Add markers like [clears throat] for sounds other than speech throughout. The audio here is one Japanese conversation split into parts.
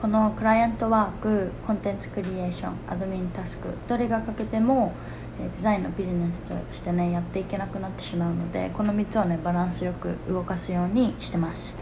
このクライアントワークコンテンツクリエーションアドミンタスクどれが欠けてもデザインのビジネスとしてねやっていけなくなってしまうのでこの3つをねバランスよく動かすようにしてます。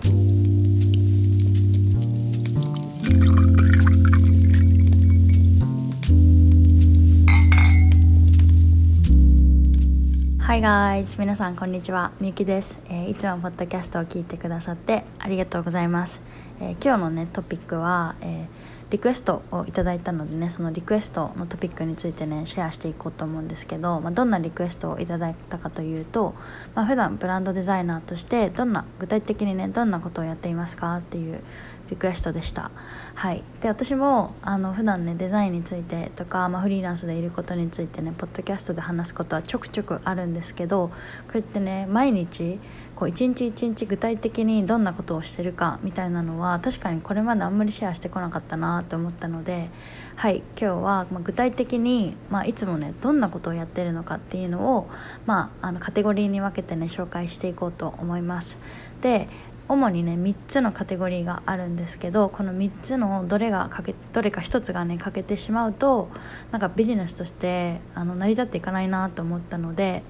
Hi guys! 皆さんこんにちは。みゆきです、えー、いつもポッドキャストを聞いてくださってありがとうございます。えー、今日のねトピックは、えー、リクエストをいただいたのでねそのリクエストのトピックについてねシェアしていこうと思うんですけど、まあ、どんなリクエストをいただいたかというと、まあ、普段ブランドデザイナーとしてどんな具体的にねどんなことをやっていますかっていうリクエストでした。はい。で私もあの普段ねデザインについてとか、まあ、フリーランスでいることについてねポッドキャストで話すことはちょくちょくあるんですけどこうやってね毎日こう一日一日具体的にどんなことをしてるかみたいなのは確かにこれまであんまりシェアしてこなかったなと思ったのではい今日はま具体的に、まあ、いつもねどんなことをやってるのかっていうのを、まあ、あのカテゴリーに分けてね紹介していこうと思います。で主にね3つのカテゴリーがあるんですけどこの3つのどれがかけどれか1つがね欠けてしまうとなんかビジネスとしてあの成り立っていかないなと思ったので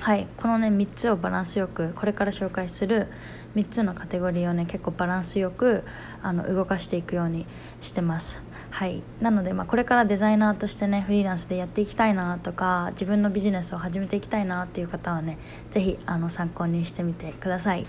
はいこのね3つをバランスよくこれから紹介する3つのカテゴリーをね結構バランスよくあの動かしていくようにしてますはいなので、まあ、これからデザイナーとしてねフリーランスでやっていきたいなとか自分のビジネスを始めていきたいなっていう方はね是非参考にしてみてください。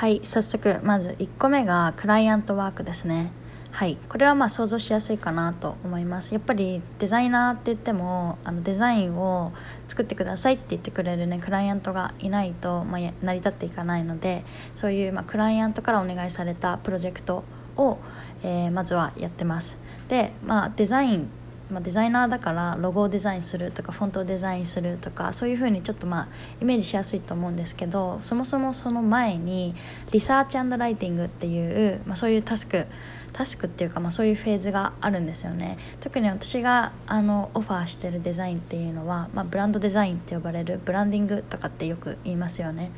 はい早速まず1個目がクライアントワークですねはい。これはまあ想像しやすいかなと思います。やっぱりデザイナーって言ってもあのデザインを作ってくださいって言ってくれるねクライアントがいないと、まあ、成り立っていかないのでそういう、まあ、クライアントからお願いされたプロジェクトを、えー、まずはやってます。でまあデザインまあ、デザイナーだからロゴをデザインするとかフォントをデザインするとかそういうふうにちょっとまあイメージしやすいと思うんですけどそもそもその前にリサーチライティングっていう、まあ、そういうタスクタスクっていうか、まあ、そういうフェーズがあるんですよね。特に私があのオファーしてるデザインっていうのは、まあ、ブランドデザインって呼ばれるブランディングとかってよく言いますよね。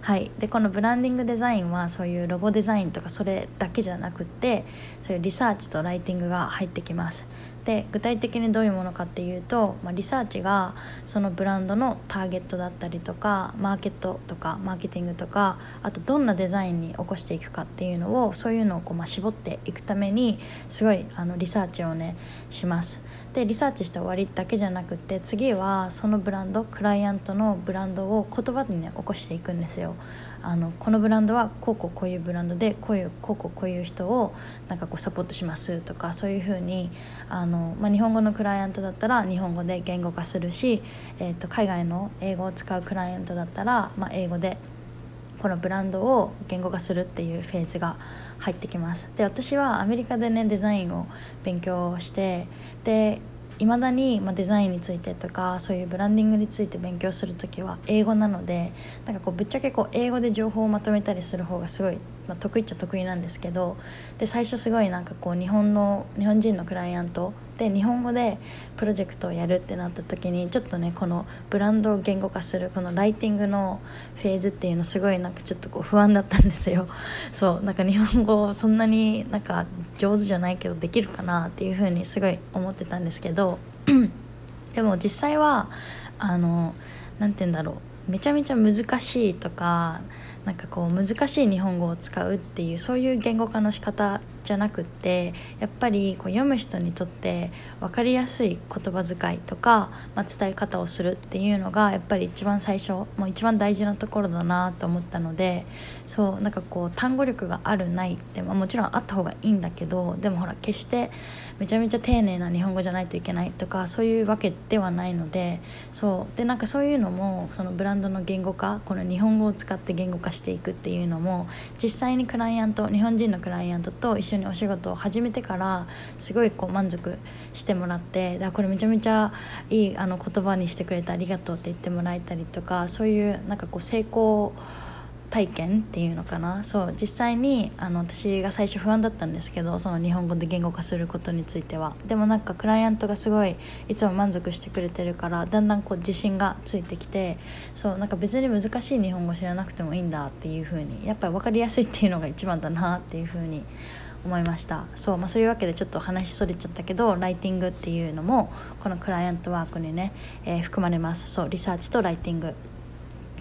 はい。でこのブランディングデザインはそういうロゴデザインとかそれだけじゃなくってそういうリサーチとライティングが入ってきます。で具体的にどういうものかっていうと、まあ、リサーチがそのブランドのターゲットだったりとかマーケットとかマーケティングとかあとどんなデザインに起こしていくかっていうのをそういうのをこう、まあ、絞っていくためにすごいあのリサーチをねします。でリサーチして終わりだけじゃなくて次はそのブランドクライアントのブランドを言葉にね起こしていくんですよ。あのこのブランドはこうこうこういうブランドでこういうこうこうこういう人をなんかこうサポートしますとかそういうふうにあの、まあ、日本語のクライアントだったら日本語で言語化するし、えー、と海外の英語を使うクライアントだったら、まあ、英語でこのブランドを言語化するっていうフェーズが入ってきます。で私はアメリカでねデザインを勉強してでいまだに、ま、デザインについてとかそういうブランディングについて勉強する時は英語なのでなんかこうぶっちゃけこう英語で情報をまとめたりする方がすごいまあ、得意っちゃ得意なんですけどで最初すごいなんかこう日本の日本人のクライアントで日本語でプロジェクトをやるってなった時にちょっとねこのブランドを言語化するこのライティングのフェーズっていうのすごいなんかちょっとこう不安だったんですよ。[laughs] そうなんか日本語そんなになんか上手じゃないけどできるかなっていうふうにすごい思ってたんですけど [clears throat] でも実際はあの何て言うんだろうめちゃめちゃ難しいとかなんかこう難しい日本語を使うっていうそういう言語化の仕方じゃなくってやっぱりこう読む人にとって分かりやすい言葉遣いとか、まあ、伝え方をするっていうのがやっぱり一番最初もう一番大事なところだなと思ったのでそうなんかこう単語力があるないって、まあ、もちろんあった方がいいんだけどでもほら決してめちゃめちゃ丁寧な日本語じゃないといけないとかそういうわけではないのでそうでなんかそういうのもそのブランドの言語化この日本語を使って言語化していくっていうのも実際にクライアント日本人のクライアントと一緒緒にお仕事を始めてからすごいこう満足してもらってだこれめちゃめちゃいいあの言葉にしてくれてありがとうって言ってもらえたりとかそういうなんかこう成功体験っていうのかな。そう実際にあの私が最初不安だったんですけどその日本語で言語化することについては。でもなんかクライアントがすごいいつも満足してくれてるからだんだんこう自信がついてきてそうなんか別に難しい日本語知らなくてもいいんだっていう風にやっぱり分かりやすいっていうのが一番だなっていう風に思いました。そう,、まあ、そういうわけでちょっと話それちゃったけどライティングっていうのもこのクライアントワークにね、えー、含まれます。そうリサーチとライティング。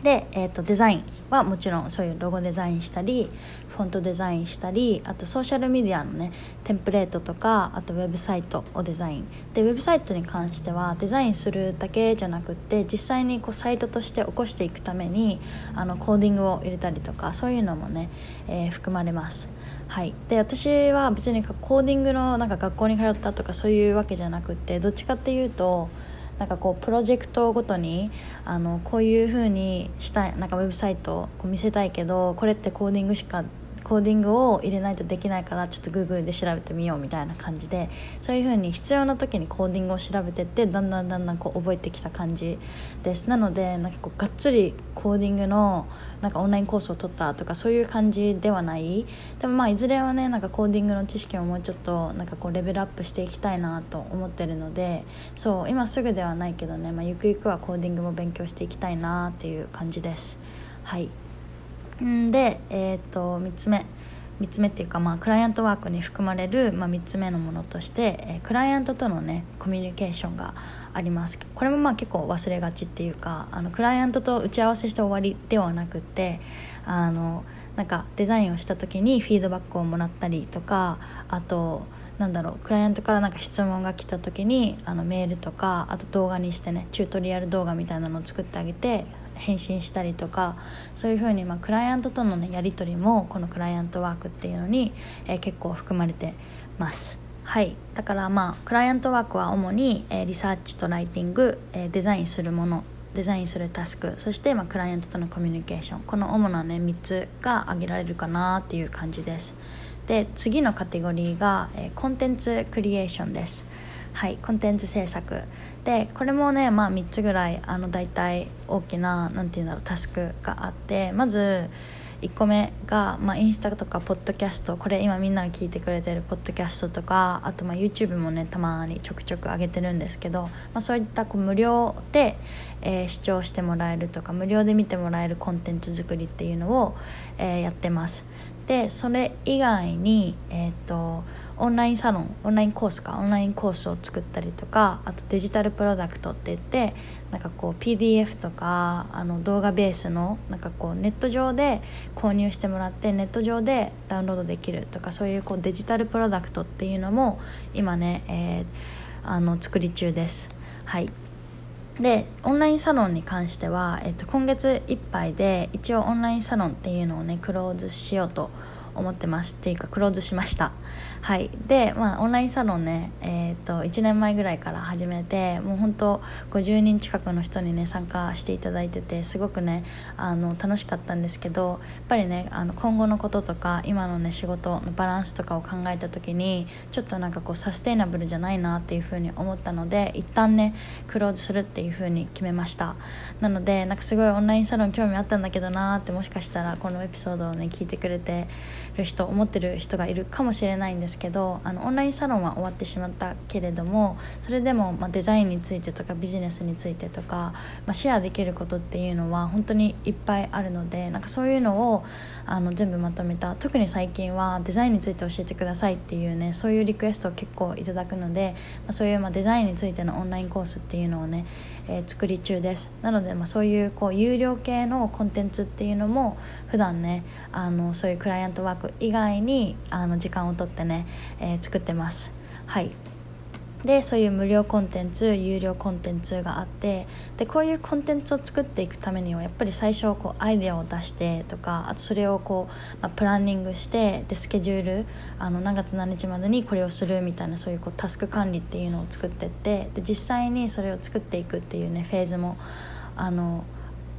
で、えーと、デザインはもちろんそういうロゴデザインしたりフォントデザインしたりあとソーシャルメディアのねテンプレートとかあとウェブサイトをデザイン。でウェブサイトに関してはデザインするだけじゃなくって実際にこうサイトとして起こしていくためにあのコーディングを入れたりとかそういうのもね、えー、含まれます。はい、で私は別にコーディングのなんか学校に通ったとかそういうわけじゃなくてどっちかっていうとなんかこうプロジェクトごとにあのこういうふうにしたいなんかウェブサイトを見せたいけどこれってコーディングしかコーディングを入れないとできないからちょっと Google で調べてみようみたいな感じでそういうふうに必要な時にコーディングを調べてってだんだんだんだんこう覚えてきた感じです。なのでなんかこうがっつりコーディングのなんかオンラインコースを取ったとかそういう感じではない。でもまあいずれはねなんかコーディングの知識をもうちょっとなんかこうレベルアップしていきたいなと思ってるのでそう今すぐではないけどね、まあ、ゆくゆくはコーディングも勉強していきたいなっていう感じです。はい。んでえっ、と3つ目3つ目っていうか、まあ、クライアントワークに含まれる、まあ、3つ目のものとして、えー、クライアントとのねコミュニケーションがあります。これもまあ結構忘れがちっていうかあのクライアントと打ち合わせして終わりではなくてあのなんかデザインをした時にフィードバックをもらったりとかあとなんだろうクライアントからなんか質問が来た時にあのメールとかあと動画にしてねチュートリアル動画みたいなのを作ってあげて返信したりとかそういうふうに、まあ、クライアントとの、ね、やり取りもこのクライアントワークっていうのに、えー、結構含まれてます。はい。だからまあクライアントワークは主に、えー、リサーチとライティング、えー、デザインするものデザインするタスクそして、まあ、クライアントとのコミュニケーション。この主なね3つが挙げられるかなっていう感じです。で次のカテゴリーが、えー、コンテンツクリエーションです。はいコンテンツ制作。でこれもねまあ3つぐらいあの大体大きな何て言うんだろうタスクがあってまず1個目が、まあ、インスタとかポッドキャスト。これ今みんなが聞いてくれてるポッドキャストとかあとまあ YouTube もねたまにちょくちょく上げてるんですけど、まあ、そういったこう無料で、えー、視聴してもらえるとか無料で見てもらえるコンテンツ作りっていうのを、えー、やってます。でそれ以外にえっ、とオンラインサロンオンラインコースかオンラインコースを作ったりとかあとデジタルプロダクトって言ってなんかこう PDF とかあの動画ベースのなんかこうネット上で購入してもらってネット上でダウンロードできるとかそういうこうデジタルプロダクトっていうのも今ね、えー、あの作り中です。はいでオンラインサロンに関しては、えっと、今月いっぱいで一応オンラインサロンっていうのをねクローズしようと思思ってますっていうかクローズしました。はい。でまあオンラインサロンねえっ、ー、と1年前ぐらいから始めてもう本当50人近くの人にね参加していただいててすごくねあの楽しかったんですけどやっぱりねあの今後のこととか今のね仕事のバランスとかを考えた時にちょっとなんかこうサステイナブルじゃないなっていうふうに思ったので一旦ねクローズするっていうふうに決めました。なのでなんかすごいオンラインサロン興味あったんだけどなーってもしかしたらこのエピソードをね聞いてくれてる人思ってる人がいるかもしれないんですけどあのオンラインサロンは終わってしまったけれどもそれでも、ま、デザインについてとかビジネスについてとか、ま、シェアできることっていうのは本当にいっぱいあるのでなんかそういうのをあの全部まとめた特に最近はデザインについて教えてくださいっていうねそういうリクエストを結構いただくので、ま、そういうまデザインについてのオンラインコースっていうのをね、えー、作り中です。なのでまあそういうこう有料系のコンテンツっていうのも普段ねあのそういうクライアントワーク以外にあの時間をとってね、えー、作ってます。はい。でそういう無料コンテンツ有料コンテンツがあってでこういうコンテンツを作っていくためにはやっぱり最初こうアイデアを出してとかあとそれをこう、まあ、プランニングしてでスケジュールあの何月何日までにこれをするみたいなそういうこうタスク管理っていうのを作ってってで実際にそれを作っていくっていうねフェーズもあの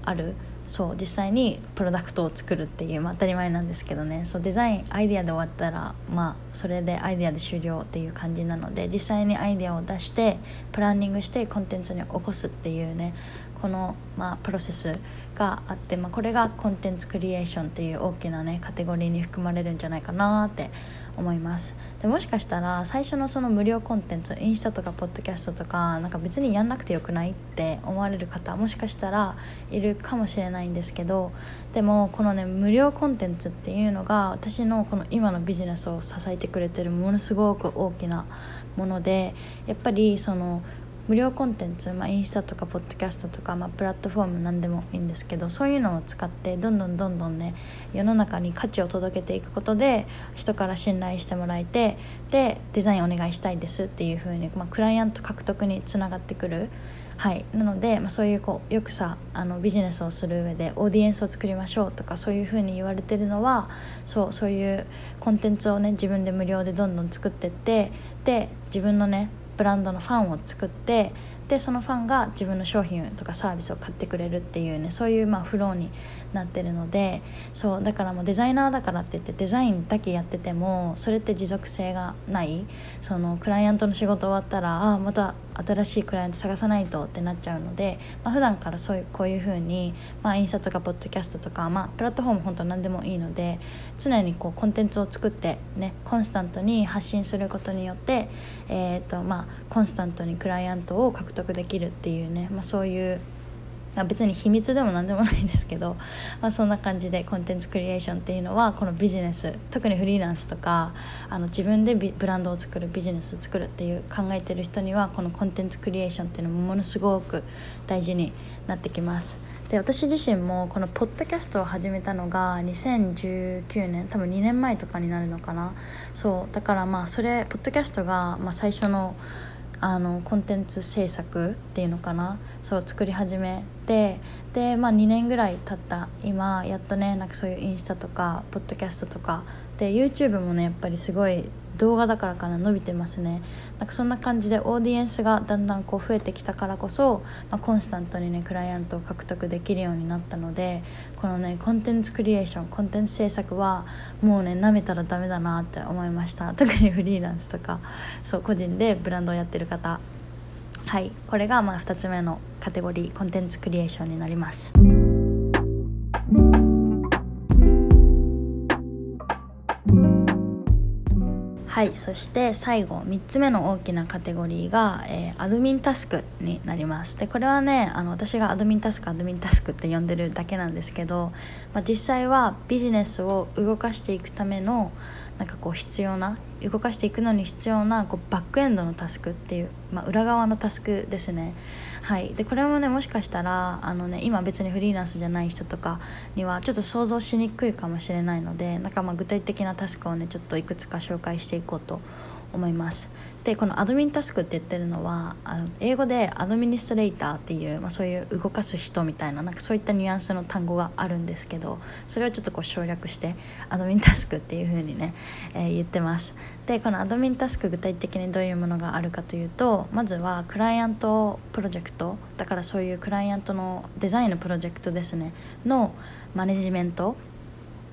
ある。そう実際にプロダクトを作るっていう、まあ、当たり前なんですけどね。そうデザインアイデアで終わったらまあそれでアイデアで終了っていう感じなので実際にアイデアを出してプランニングしてコンテンツに起こすっていうねこの、まあ、プロセスがあって、まあ、これがコンテンツクリエーションっていう大きなねカテゴリーに含まれるんじゃないかなって思います。でもしかしたら最初のその無料コンテンツインスタとかポッドキャストとかなんか別にやんなくてよくないって思われる方もしかしたらいるかもしれないんですけどでもこのね無料コンテンツっていうのが私のこの今のビジネスを支えてくれてるものすごく大きなものでやっぱりその無料コンテンツ、まあ、インスタとかポッドキャストとか、まあ、プラットフォーム何でもいいんですけどそういうのを使ってどんどんどんどんね世の中に価値を届けていくことで人から信頼してもらえてでデザインお願いしたいですっていう風にまに、クライアント獲得につながってくる。はい、なので、まあ、そういうこうよくさあのビジネスをする上でオーディエンスを作りましょうとかそういうふうに言われてるのはそうそういうコンテンツをね自分で無料でどんどん作ってってで自分のねブランドのファンを作ってでそのファンが自分の商品とかサービスを買ってくれるっていうねそういうまあフローになってるのでそうだからもうデザイナーだからって言ってデザインだけやっててもそれって持続性がない。そのクライアントの仕事終わったらああまた新しいクライアント探さないとってなっちゃうので、まあ、普段からそういうこういうふうに、まあ、インスタとかポッドキャストとか、まあ、プラットフォーム本当何でもいいので常にこうコンテンツを作ってねコンスタントに発信することによって、えーとまあ、コンスタントにクライアントを獲得できるっていうね、まあ、そういう別に秘密でも何でもないんですけど、まあ、そんな感じでコンテンツクリエーションっていうのはこのビジネス特にフリーランスとかあの自分でブランドを作るビジネスを作るっていう考えてる人にはこのコンテンツクリエーションっていうのもものすごく大事になってきます。で私自身もこのポッドキャストを始めたのが2019年多分2年前とかになるのかなそうだからまあそれポッドキャストがまあ最初のあのコンテンツ制作っていうのかな？そう作り始めてで、まあ、2年ぐらい経った。今やっとねなんかそういうインスタとかポッドキャストとか。で YouTube もねやっぱりすごい動画だからかな伸びてますね。なんかそんな感じでオーディエンスがだんだんこう増えてきたからこそ、まあ、コンスタントにねクライアントを獲得できるようになったのでこのねコンテンツクリエーションコンテンツ制作はもうねなめたらダメだなって思いました。[laughs] 特にフリーランスとか。そう個人でブランドをやってる方。はい。これがまあ2つ目のカテゴリーコンテンツクリエーションになります。はいそして最後3つ目の大きなカテゴリーが、えー、アドミンタスクになります。でこれはねあの私がアドミンタスクアドミンタスクって呼んでるだけなんですけど、まあ、実際はビジネスを動かしていくためのなんかこう必要な動かしていくのに必要なこうバックエンドのタスクっていう、まあ、裏側のタスクですね。はい、でこれもねもしかしたらあの、ね、今別にフリーランスじゃない人とかにはちょっと想像しにくいかもしれないのでなんかま具体的なタスクをねちょっといくつか紹介していこうと思います。でこのアドミンタスクって言ってるのはあの英語でアドミニストレーターっていう、まあ、そういう動かす人みたいななんかそういったニュアンスの単語があるんですけどそれをちょっとこう省略してアドミンタスクっていう風にね、えー、言ってます。でこのアドミンタスク具体的にどういうものがあるかというとまずはクライアントプロジェクトだからそういうクライアントのデザインのプロジェクトですねのマネジメント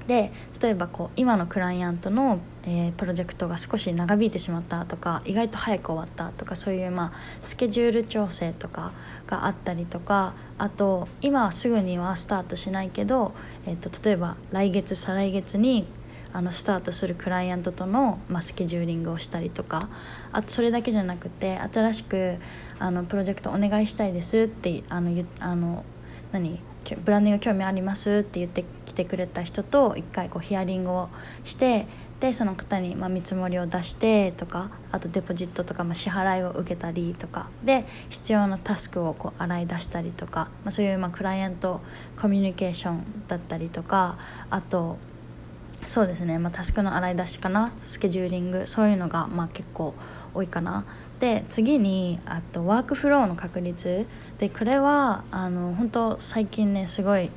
で例えばこう今のクライアントの、えー、プロジェクトが少し長引いてしまったとか意外と早く終わったとかそういう、まあ、スケジュール調整とかがあったりとかあと今はすぐにはスタートしないけど、えーと、例えば来月再来月にあのスタートするクライアントとの、まあ、スケジューリングをしたりとかあとそれだけじゃなくて新しくあのプロジェクトお願いしたいですってあのあの何？ブランディング興味ありますって言ってきてくれた人と一回こうヒアリングをしてでその方にま見積もりを出してとかあとデポジットとかま支払いを受けたりとかで必要なタスクをこう洗い出したりとか、まあ、そういうまクライアントコミュニケーションだったりとかあとそうですね、まあ、タスクの洗い出しかなスケジューリングそういうのがまあ結構多いかな。で次にあとワークフローの確率。でこれはあの本当最近ねすごい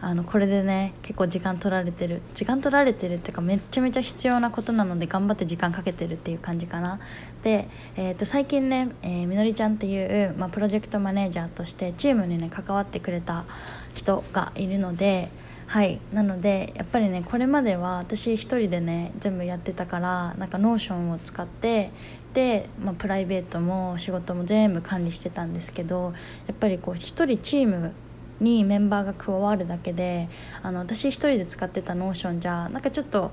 あのこれでね結構時間取られてる。時間取られてるっていうかめちゃめちゃ必要なことなので頑張って時間かけてるっていう感じかな。で、えー、と最近ね、えー、みのりちゃんっていう、まあ、プロジェクトマネージャーとしてチームにね関わってくれた人がいるのではい。なのでやっぱりねこれまでは私一人でね全部やってたからなんか Notion を使ってで、まあ、プライベートも仕事も全部管理してたんですけどやっぱりこう一人チームにメンバーが加わるだけであの私一人で使ってた Notion じゃなんかちょっと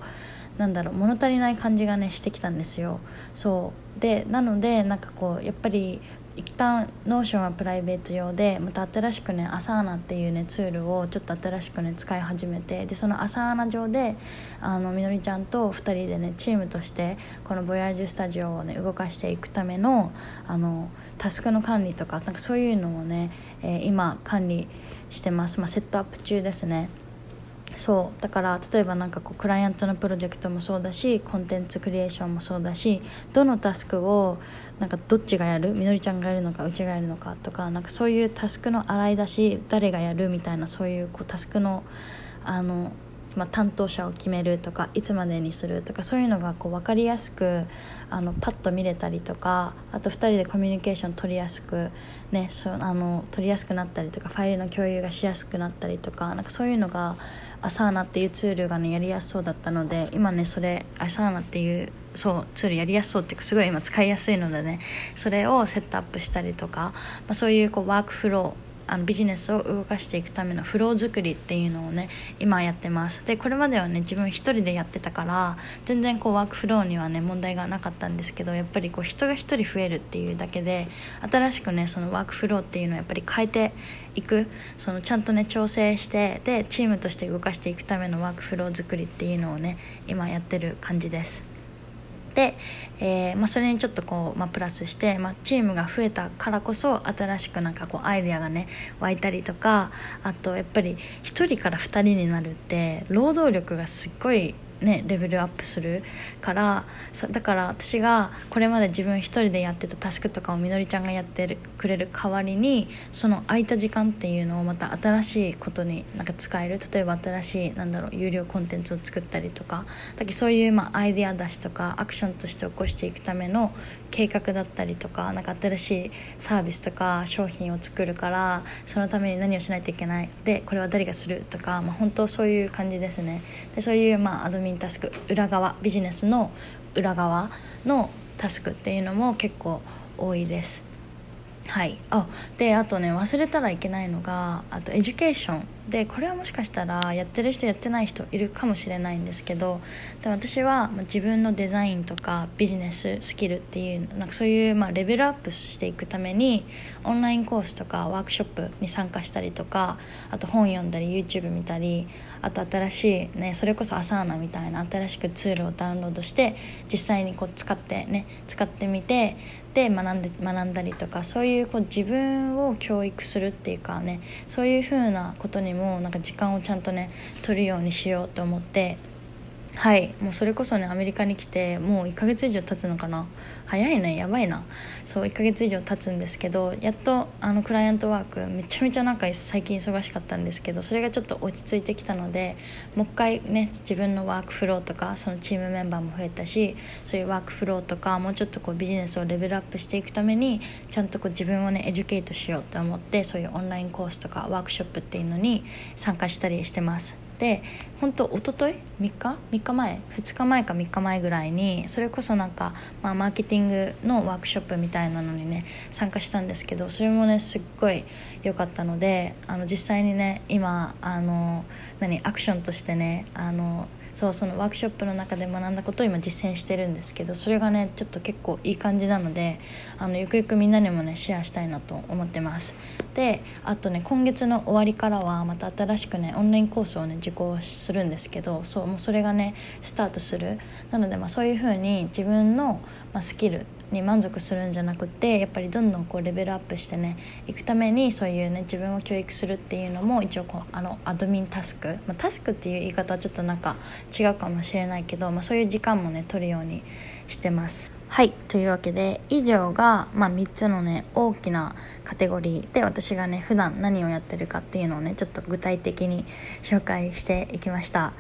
なんだろう物足りない感じがねしてきたんですよ。そう。でなのでなんかこうやっぱり一旦 Notion はプライベート用でまた新しくね Asana っていうねツールをちょっと新しくね使い始めてでその Asana 上であのみのりちゃんと2人でねチームとしてこのボヤージュスタジオをね動かしていくためのあのタスクの管理とかなんかそういうのをね、えー、今管理してます、まあ、セットアップ中ですね。そうだから例えばなんかこうクライアントのプロジェクトもそうだしコンテンツクリエーションもそうだしどのタスクをなんかどっちがやるみのりちゃんがやるのかうちがやるのかとかなんかそういうタスクの洗い出し誰がやるみたいなそういうこうタスクのあの、まあ、担当者を決めるとかいつまでにするとかそういうのがこう分かりやすくあのパッと見れたりとかあと2人でコミュニケーション取りやすく、ね、そあの取りやすくなったりとかファイルの共有がしやすくなったりとかなんかそういうのがアサーナっていうツールがねやりやすそうだったので今ねそれアサーナっていうそうツールやりやすそうっていうかすごい今使いやすいのでねそれをセットアップしたりとか、まあ、そういうこうワークフローあのビジネスを動かしていくためのフロー作りっていうのをね今やってますでこれまではね自分一人でやってたから全然こうワークフローにはね問題がなかったんですけどやっぱりこう人が一人増えるっていうだけで新しくねそのワークフローっていうのをやっぱり変えていくそのちゃんとね調整してでチームとして動かしていくためのワークフロー作りっていうのをね今やってる感じです。で、えーまあ、それにちょっとこう、まあ、プラスして、まあ、チームが増えたからこそ新しくなんかこうアイデアがね湧いたりとかあとやっぱり1人から2人になるって労働力がすっごいね、レベルアップするからだから私がこれまで自分一人でやってたタスクとかをみのりちゃんがやってくれる代わりにその空いた時間っていうのをまた新しいことになんか使える。例えば新しいなんだろう有料コンテンツを作ったりとかだけそういうまあアイデア出しとかアクションとして起こしていくための計画だったりとかなんか新しいサービスとか商品を作るからそのために何をしないといけない。でこれは誰がするとか、まあ、本当そういう感じですね。でそういうまあ admin task 裏側ビジネスの裏側のタスクっていうのも結構多いです。はい。あであとね忘れたらいけないのがあと education。でこれはもしかしたらやってる人やってない人いるかもしれないんですけどで私は自分のデザインとかビジネススキルっていうなんかそういうまあレベルアップしていくためにオンラインコースとかワークショップに参加したりとかあと本読んだり YouTube 見たりあと新しいねそれこそアサーナみたいな新しくツールをダウンロードして実際にこう使ってね使ってみてで学んで学んだりとかそういうこう自分を教育するっていうかねそういうふうなことにもなんか時間をちゃんとね取るようにしようと思ってはい。もうそれこそねアメリカに来てもう1ヶ月以上経つのかな。早いね。やばいな。そう1ヶ月以上経つんですけどやっとあの client work めちゃめちゃなんか最近忙しかったんですけどそれがちょっと落ち着いてきたのでもう一回ね自分のワークフローとかそのチームメンバーも増えたしそういうワークフローとかもうちょっとこうビジネスをレベルアップしていくためにちゃんとこう自分をね educate しようと思ってそういうオンラインコースとかワークショップっていうのに参加したりしてます。で本当一昨日？3日？3日前？2日前か3日前ぐらいにそれこそなんか、まあ、マーケティングのワークショップみたいなのにね参加したんですけどそれもねすっごい良かったのであの実際にね今あの何アクションとしてねあのそうそのワークショップの中で学んだことを今実践してるんですけどそれがねちょっと結構いい感じなのであのゆくゆくみんなにもねシェアしたいなと思ってます。であとね今月の終わりからはまた新しくねオンラインコースをね受講するんですけどそうもうそれがねスタートする。なのでまあそういうふうに自分の、まあ、スキルに満足するんじゃなくてやっぱりどんどんこうレベルアップしてねいくためにそういうね自分を教育するっていうのも一応こうあのアドミンタスク、まあ、タスクっていう言い方はちょっとなんか違うかもしれないけど、まあ、そういう時間もね取るようにしてます。はい。というわけで以上が、まあ、3つのね大きなカテゴリーで私がね普段何をやってるかっていうのをねちょっと具体的に紹介していきました。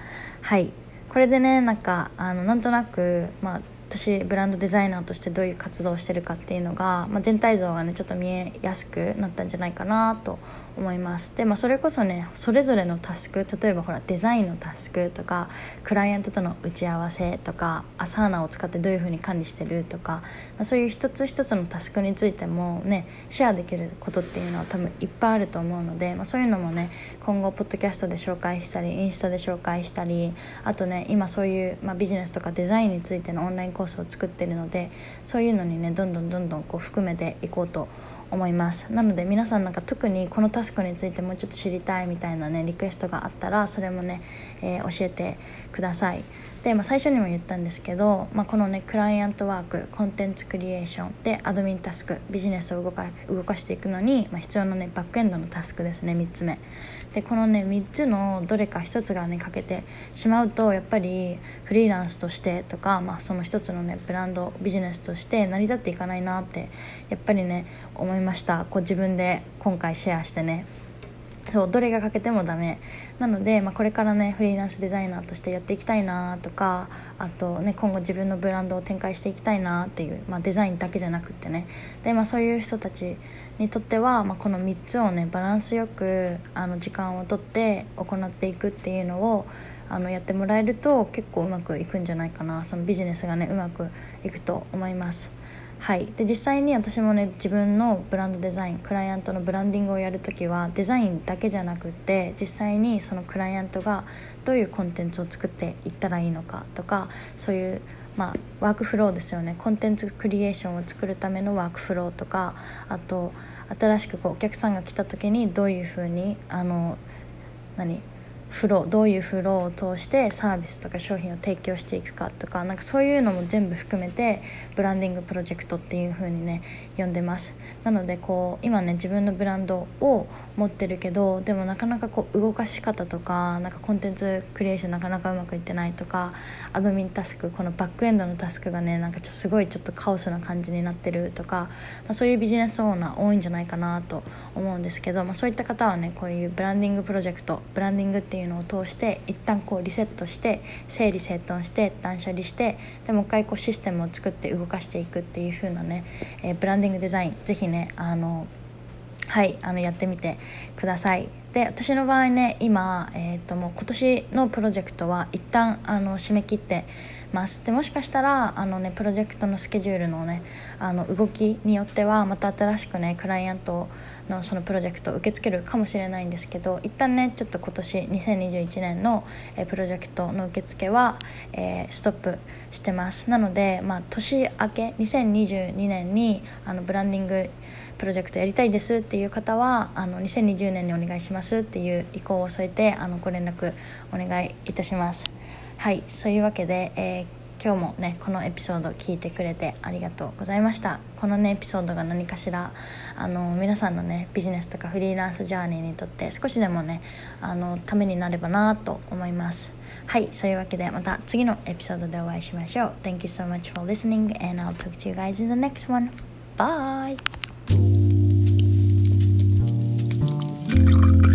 はい。これでねなんかあのなんとなく、まあ、私ブランドデザイナーとしてどういう活動をしてるかっていうのが、まあ、全体像がねちょっと見えやすくなったんじゃないかなと思いますで、まあ、それこそねそれぞれのタスク例えばほらデザインのタスクとかクライアントとの打ち合わせとかアサーナを使ってどういうふうに管理してるとか、まあ、そういう一つ一つのタスクについてもねシェアできることっていうのは多分いっぱいあると思うので、まあ、そういうのもね今後ポッドキャストで紹介したりインスタで紹介したりあとね今そういう、まあ、ビジネスとかデザインについてのオンラインコースを作ってるのでそういうのにねどんどんどんどんこう含めていこうと思います。思います。なので皆さんなんか特にこのタスクについてもうちょっと知りたいみたいなねリクエストがあったらそれもね、えー、教えてください。で、まあ、最初にも言ったんですけど、まあ、このねクライアントワークコンテンツクリエーションでアドミンタスクビジネスを動か動かしていくのに、まあ、必要なねバックエンドのタスクですね3つ目。でこのね3つのどれか1つがね欠けてしまうとやっぱりフリーランスとしてとか、まあ、その1つのねブランドビジネスとして成り立っていかないなってやっぱりね思いました。こう自分で今回シェアしてね。そうどれが欠けてもダメ。なので、まあ、これからねフリーランスデザイナーとしてやっていきたいなとかあとね今後自分のブランドを展開していきたいなっていう、まあ、デザインだけじゃなくってね。で、まあ、そういう人たちにとっては、まあ、この3つをねバランスよくあの時間をとって行っていくっていうのをあのやってもらえると結構うまくいくんじゃないかな。そのビジネスがねうまくいくと思います。はい、で実際に私もね自分のブランドデザインクライアントのブランディングをやるときはデザインだけじゃなくって実際にそのクライアントがどういうコンテンツを作っていったらいいのかとかそういうまあ、ワークフローですよね。コンテンツクリエーションを作るためのワークフローとかあと新しくこうお客さんが来た時にどういうふうにあの何フローどういうフローを通してサービスとか商品を提供していくかとかなんかそういうのも全部含めてブランディングプロジェクトっていう風にね呼んでます。なのでこう今ね自分のブランドを持ってるけどでもなかなかこう動かし方とかなんかコンテンツクリエーションなかなかうまくいってないとかアドミンタスクこのバックエンドのタスクがねなんかちょすごいちょっとカオスな感じになってるとか、まあ、そういうビジネスオーナー多いんじゃないかなと思うんですけど、まあ、そういった方はねこういうブランディングプロジェクトブランディングっていうのを通して一旦こうリセットして整理整頓して断捨離してでもう一回こうシステムを作って動かしていくっていう風なね、えー、ブランディングデザインぜひねあのはいあのやってみてください。で私の場合ね今、えーと、もう今年のプロジェクトは一旦あの締め切ってます。でもしかしたらあの、ね、プロジェクトのスケジュールの,、ね、あの動きによってはまた新しくねクライアントのそのプロジェクトを受け付けるかもしれないんですけど一旦ねちょっと今年2021年の、えプロジェクトの受付は、えー、ストップしてます。なので、まあ、年明け2022年にあのブランディングプロジェクトやりたいですっていう方はあの2020年にお願いしますっていう意向を添えてあのご連絡お願いいたします。はいそういうわけで、えー今日もねこのエピソード聞いてくれてありがとうございました。このねエピソードが何かしらあの皆さんのねビジネスとかフリーランスジャーニーにとって少しでもねあのためになればなと思います。はいそういうわけでまた次のエピソードでお会いしましょう。Thank you so much for listening and I'll talk to you guys in the next one. Bye! Thank you.